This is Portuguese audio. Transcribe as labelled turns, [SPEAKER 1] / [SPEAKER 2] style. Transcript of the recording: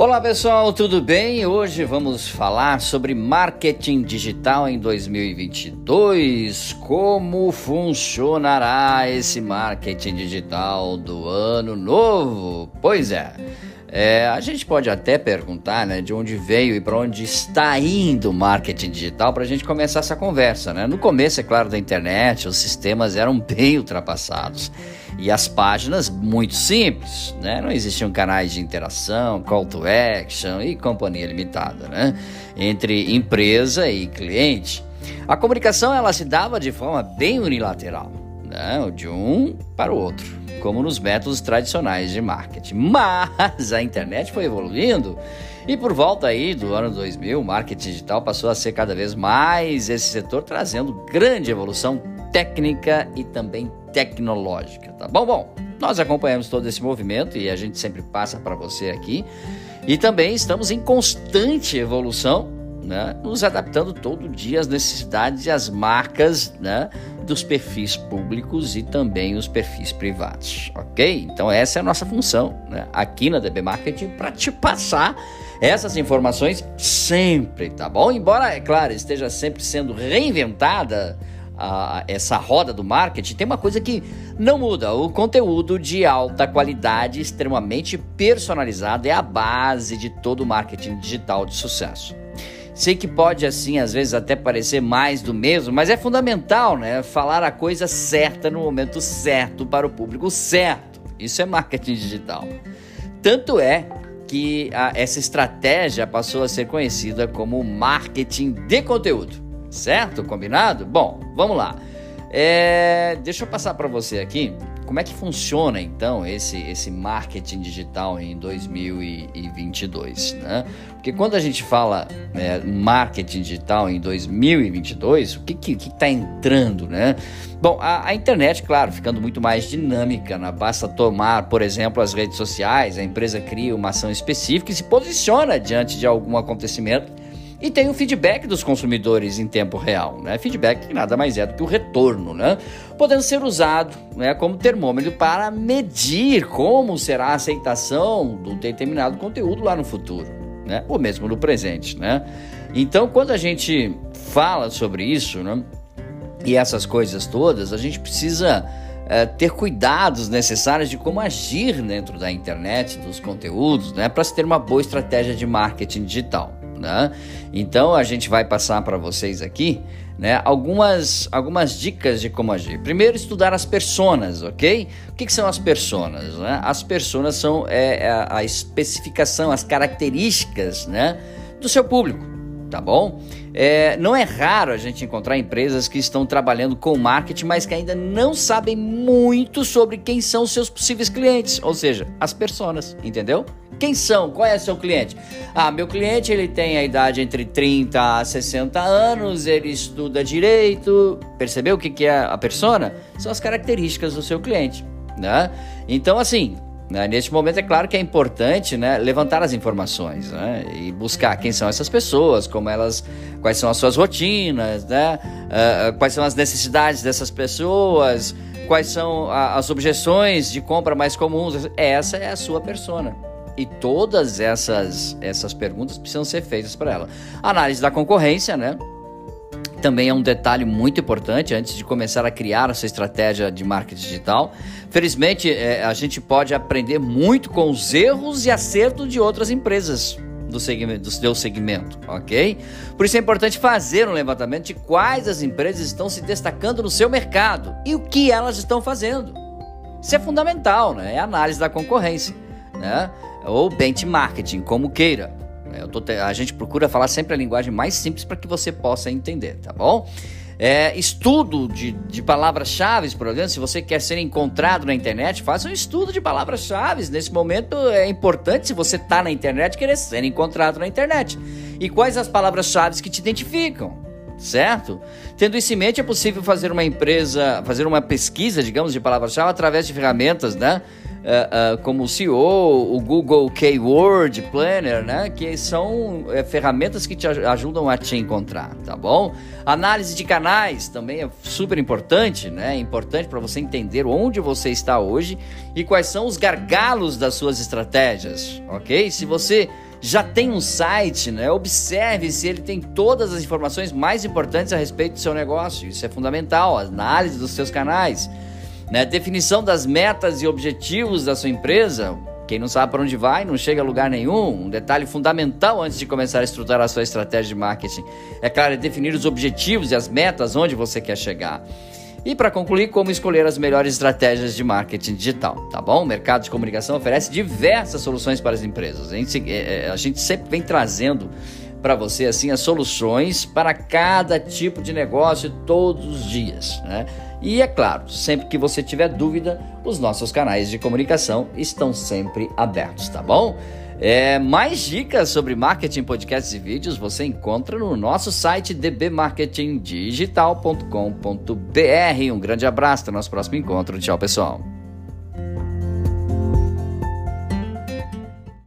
[SPEAKER 1] Olá pessoal, tudo bem? Hoje vamos falar sobre marketing digital em 2022. Como funcionará esse marketing digital do ano novo? Pois é. É, a gente pode até perguntar né, de onde veio e para onde está indo o marketing digital para a gente começar essa conversa. Né? No começo, é claro, da internet, os sistemas eram bem ultrapassados e as páginas muito simples. Né? Não existiam canais de interação, call to action e companhia limitada né? entre empresa e cliente. A comunicação ela se dava de forma bem unilateral, né? de um para o outro como nos métodos tradicionais de marketing. Mas a internet foi evoluindo e por volta aí do ano 2000, o marketing digital passou a ser cada vez mais esse setor trazendo grande evolução técnica e também tecnológica, tá bom? Bom, nós acompanhamos todo esse movimento e a gente sempre passa para você aqui. E também estamos em constante evolução né, nos adaptando todo dia às necessidades e às marcas né, dos perfis públicos e também os perfis privados, ok? Então essa é a nossa função né, aqui na DB Marketing para te passar essas informações sempre, tá bom? Embora, é claro, esteja sempre sendo reinventada a, essa roda do marketing, tem uma coisa que não muda: o conteúdo de alta qualidade, extremamente personalizado, é a base de todo o marketing digital de sucesso. Sei que pode, assim, às vezes até parecer mais do mesmo, mas é fundamental, né? Falar a coisa certa no momento certo para o público certo. Isso é marketing digital. Tanto é que a, essa estratégia passou a ser conhecida como marketing de conteúdo. Certo? Combinado? Bom, vamos lá. É, deixa eu passar para você aqui como é que funciona então esse, esse marketing digital em 2022, né? Porque quando a gente fala é, marketing digital em 2022, o que que está entrando, né? Bom, a, a, internet, claro, ficando muito mais dinâmica, né? basta tomar, por exemplo, as redes sociais, a empresa cria uma ação específica e se posiciona diante de algum acontecimento e tem o feedback dos consumidores em tempo real, né? Feedback que nada mais é do que o retorno, né? Podendo ser usado né, como termômetro para medir como será a aceitação do determinado conteúdo lá no futuro, né? Ou mesmo no presente, né? Então, quando a gente fala sobre isso, né? E essas coisas todas, a gente precisa é, ter cuidados necessários de como agir dentro da internet, dos conteúdos, né? Para se ter uma boa estratégia de marketing digital né? Então a gente vai passar para vocês aqui, né, algumas, algumas dicas de como agir. Primeiro, estudar as personas, ok? O que, que são as personas? Né? As personas são é, é a especificação, as características, né, do seu público, tá bom? É, não é raro a gente encontrar empresas que estão trabalhando com marketing, mas que ainda não sabem muito sobre quem são seus possíveis clientes, ou seja, as pessoas, entendeu? Quem são? Qual é seu cliente? Ah, meu cliente ele tem a idade entre 30 a 60 anos, ele estuda direito. Percebeu o que, que é a persona? São as características do seu cliente, né? Então, assim, neste momento é claro que é importante né, levantar as informações né, e buscar quem são essas pessoas, como elas, quais são as suas rotinas, né, uh, quais são as necessidades dessas pessoas, quais são a, as objeções de compra mais comuns. Essa é a sua persona. E todas essas, essas perguntas precisam ser feitas para ela. Análise da concorrência, né? Também é um detalhe muito importante antes de começar a criar sua estratégia de marketing digital. Felizmente, é, a gente pode aprender muito com os erros e acertos de outras empresas do, segmento, do seu segmento, ok? Por isso é importante fazer um levantamento de quais as empresas estão se destacando no seu mercado e o que elas estão fazendo. Isso é fundamental, né? É análise da concorrência, né? ou benchmarking, como queira. Tô, a gente procura falar sempre a linguagem mais simples para que você possa entender, tá bom? É, estudo de, de palavras-chave, por exemplo, se você quer ser encontrado na internet, faça um estudo de palavras-chave. Nesse momento é importante, se você está na internet, querer ser encontrado na internet. E quais as palavras-chave que te identificam? Certo? Tendo isso em mente, é possível fazer uma empresa, fazer uma pesquisa, digamos, de palavras-chave através de ferramentas, né? Uh, uh, como o CEO, o Google Keyword Planner, né? Que são uh, ferramentas que te ajudam a te encontrar, tá bom? Análise de canais também é super importante, né? É importante para você entender onde você está hoje e quais são os gargalos das suas estratégias, ok? Se você já tem um site, né? Observe se ele tem todas as informações mais importantes a respeito do seu negócio. Isso é fundamental, análise dos seus canais, né? Definição das metas e objetivos da sua empresa. Quem não sabe para onde vai, não chega a lugar nenhum. Um detalhe fundamental antes de começar a estruturar a sua estratégia de marketing é, claro, é definir os objetivos e as metas onde você quer chegar. E para concluir, como escolher as melhores estratégias de marketing digital, tá bom? O mercado de comunicação oferece diversas soluções para as empresas. A gente, é, é, a gente sempre vem trazendo para você assim as soluções para cada tipo de negócio todos os dias, né? E é claro, sempre que você tiver dúvida, os nossos canais de comunicação estão sempre abertos, tá bom? É, mais dicas sobre marketing, podcasts e vídeos você encontra no nosso site dbmarketingdigital.com.br. Um grande abraço, até o nosso próximo encontro. Tchau, pessoal.